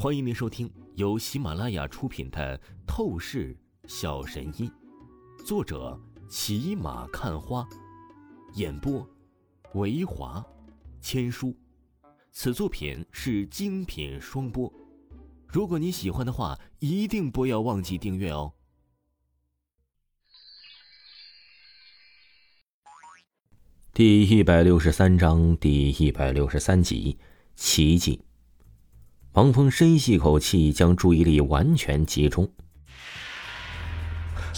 欢迎您收听由喜马拉雅出品的《透视小神医》，作者骑马看花，演播维华千书。此作品是精品双播。如果你喜欢的话，一定不要忘记订阅哦。第一百六十三章第一百六十三集，奇迹。王峰深吸口气，将注意力完全集中。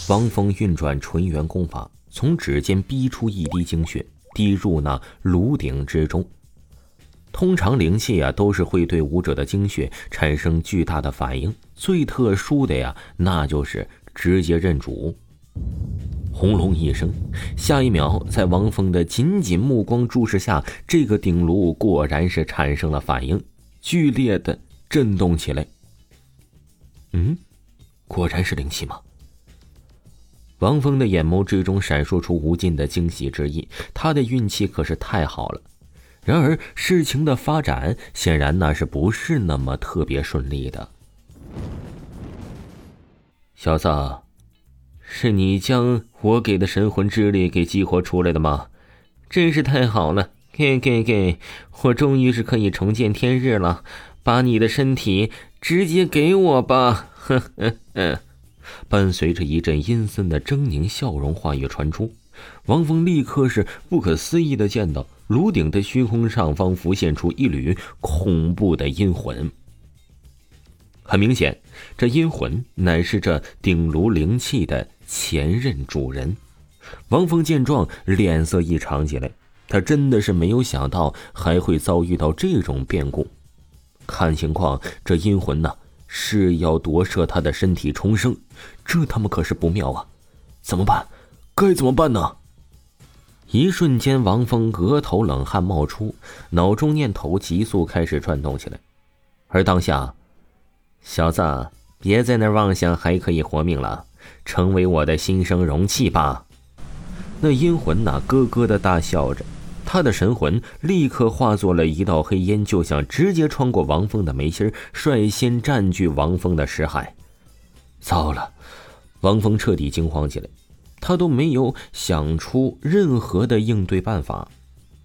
王峰运转纯元功法，从指尖逼出一滴精血，滴入那炉鼎之中。通常灵气啊，都是会对武者的精血产生巨大的反应，最特殊的呀，那就是直接认主。轰隆一声，下一秒，在王峰的紧紧目光注视下，这个鼎炉果然是产生了反应，剧烈的震动起来。嗯，果然是灵气吗？王峰的眼眸之中闪烁出无尽的惊喜之意，他的运气可是太好了。然而，事情的发展显然那是不是那么特别顺利的。小子。是你将我给的神魂之力给激活出来的吗？真是太好了！给给给，我终于是可以重见天日了！把你的身体直接给我吧！呵呵呵。伴随着一阵阴森的狰狞笑容话语传出，王峰立刻是不可思议的见到炉顶的虚空上方浮现出一缕恐怖的阴魂。很明显，这阴魂乃是这鼎炉灵气的。前任主人，王峰见状脸色异常起来。他真的是没有想到还会遭遇到这种变故。看情况，这阴魂呢是要夺舍他的身体重生，这他妈可是不妙啊！怎么办？该怎么办呢？一瞬间，王峰额头冷汗冒出，脑中念头急速开始转动起来。而当下，小子，别在那妄想还可以活命了。成为我的新生容器吧！那阴魂呐，咯咯的大笑着，他的神魂立刻化作了一道黑烟，就想直接穿过王峰的眉心，率先占据王峰的识海。糟了！王峰彻底惊慌起来，他都没有想出任何的应对办法。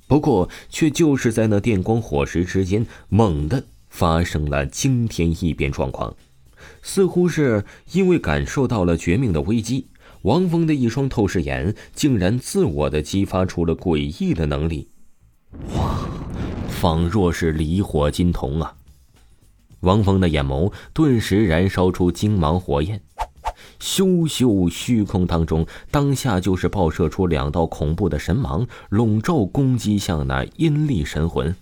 不过，却就是在那电光火石之间，猛地发生了惊天异变状况。似乎是因为感受到了绝命的危机，王峰的一双透视眼竟然自我的激发出了诡异的能力，哇，仿若是离火金瞳啊！王峰的眼眸顿时燃烧出金芒火焰，咻咻，虚空当中当下就是爆射出两道恐怖的神芒，笼罩攻击向那阴历神魂。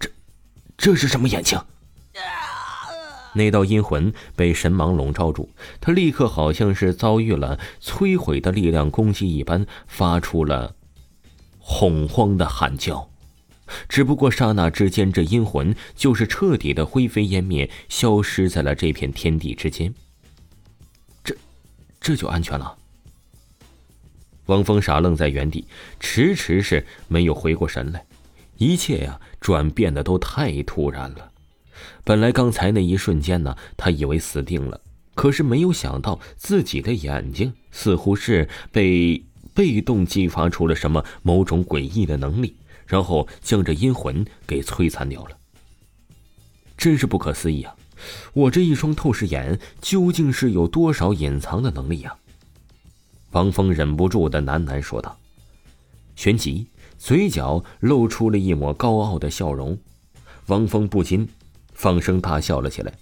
这，这是什么眼睛？那道阴魂被神芒笼罩住，他立刻好像是遭遇了摧毁的力量攻击一般，发出了恐慌的喊叫。只不过刹那之间，这阴魂就是彻底的灰飞烟灭，消失在了这片天地之间。这，这就安全了。王峰傻愣在原地，迟迟是没有回过神来。一切呀，转变的都太突然了。本来刚才那一瞬间呢，他以为死定了，可是没有想到自己的眼睛似乎是被被动激发出了什么某种诡异的能力，然后将这阴魂给摧残掉了。真是不可思议啊！我这一双透视眼究竟是有多少隐藏的能力呀？王峰忍不住的喃喃说道。旋即，嘴角露出了一抹高傲的笑容。王峰不禁。放声大笑了起来。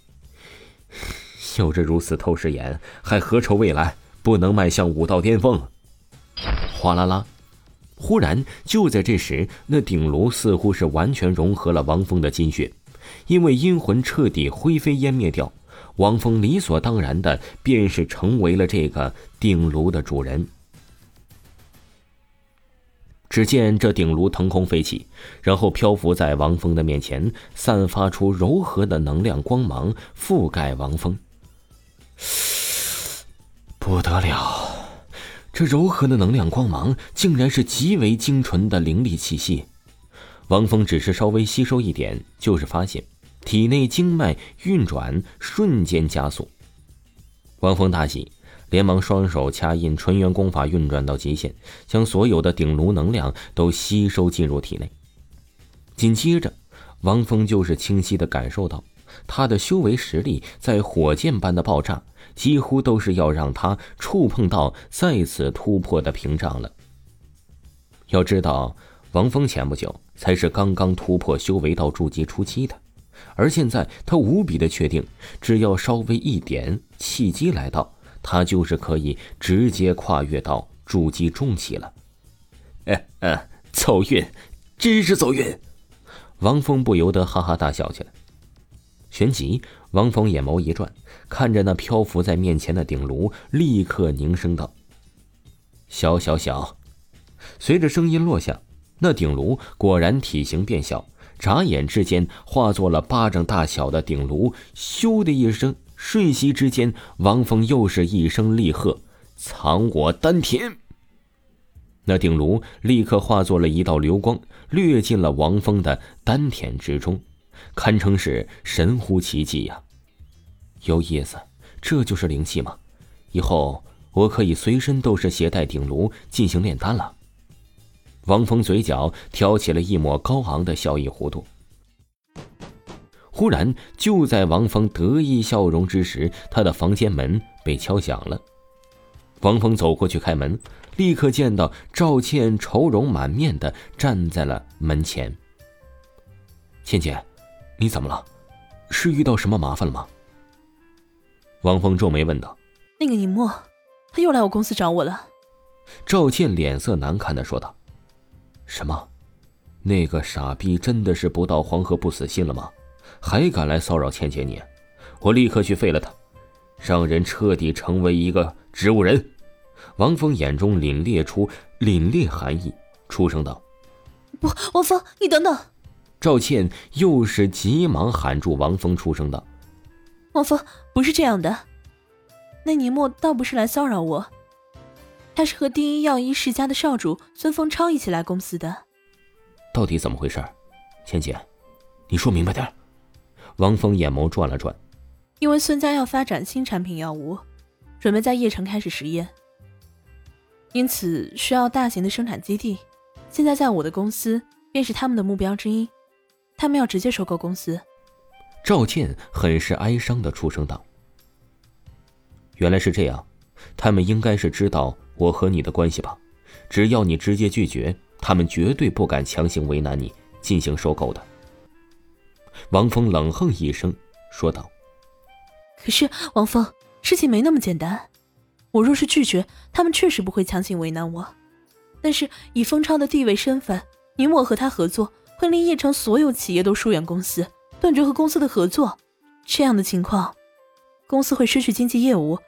有着如此透视眼，还何愁未来不能迈向武道巅峰？哗啦啦！忽然，就在这时，那鼎炉似乎是完全融合了王峰的精血，因为阴魂彻底灰飞烟灭掉，王峰理所当然的便是成为了这个鼎炉的主人。只见这鼎炉腾空飞起，然后漂浮在王峰的面前，散发出柔和的能量光芒，覆盖王峰。不得了，这柔和的能量光芒竟然是极为精纯的灵力气息。王峰只是稍微吸收一点，就是发现体内经脉运转瞬间加速。王峰大喜，连忙双手掐印纯元功法运转到极限，将所有的顶炉能量都吸收进入体内。紧接着，王峰就是清晰的感受到，他的修为实力在火箭般的爆炸，几乎都是要让他触碰到再次突破的屏障了。要知道，王峰前不久才是刚刚突破修为到筑基初期的。而现在，他无比的确定，只要稍微一点契机来到，他就是可以直接跨越到筑基中期了。哎哎，走运，真是走运！王峰不由得哈哈大笑起来。旋即，王峰眼眸一转，看着那漂浮在面前的鼎炉，立刻凝声道：“小小小。”随着声音落下，那鼎炉果然体型变小。眨眼之间，化作了巴掌大小的鼎炉。咻的一声，瞬息之间，王峰又是一声厉喝：“藏我丹田！”那鼎炉立刻化作了一道流光，掠进了王峰的丹田之中，堪称是神乎其技呀！有意思，这就是灵气吗？以后我可以随身都是携带鼎炉进行炼丹了。王峰嘴角挑起了一抹高昂的笑意弧度。忽然，就在王峰得意笑容之时，他的房间门被敲响了。王峰走过去开门，立刻见到赵倩愁容满面的站在了门前。倩倩，你怎么了？是遇到什么麻烦了吗？王峰皱眉问道。那个宁墨，他又来我公司找我了。赵倩脸色难看的说道。什么？那个傻逼真的是不到黄河不死心了吗？还敢来骚扰倩倩你？我立刻去废了他，让人彻底成为一个植物人！王峰眼中凛冽出凛冽寒意，出声道：“不，王峰，你等等！”赵倩又是急忙喊住王峰，出声道：“王峰，不是这样的，那尼莫倒不是来骚扰我。”他是和第一药医世家的少主孙丰超一起来公司的，到底怎么回事？倩倩，你说明白点。王峰眼眸转了转，因为孙家要发展新产品药物，准备在叶城开始实验，因此需要大型的生产基地。现在在我的公司便是他们的目标之一，他们要直接收购公司。赵倩很是哀伤的出声道：“原来是这样，他们应该是知道。”我和你的关系吧，只要你直接拒绝，他们绝对不敢强行为难你进行收购的。王峰冷哼一声，说道：“可是王峰，事情没那么简单。我若是拒绝，他们确实不会强行为难我。但是以风超的地位身份，你我和他合作，会令叶城所有企业都疏远公司，断绝和公司的合作。这样的情况，公司会失去经济业务，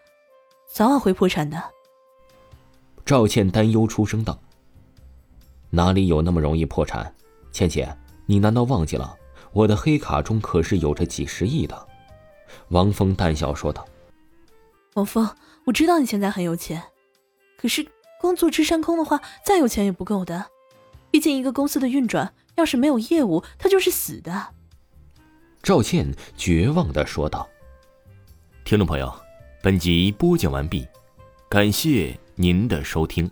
早晚会破产的。”赵倩担忧出声道：“哪里有那么容易破产？倩倩，你难道忘记了我的黑卡中可是有着几十亿的？”王峰淡笑说道：“王峰，我知道你现在很有钱，可是光坐吃山空的话，再有钱也不够的。毕竟一个公司的运转，要是没有业务，它就是死的。”赵倩绝望的说道。听众朋友，本集播讲完毕，感谢。您的收听。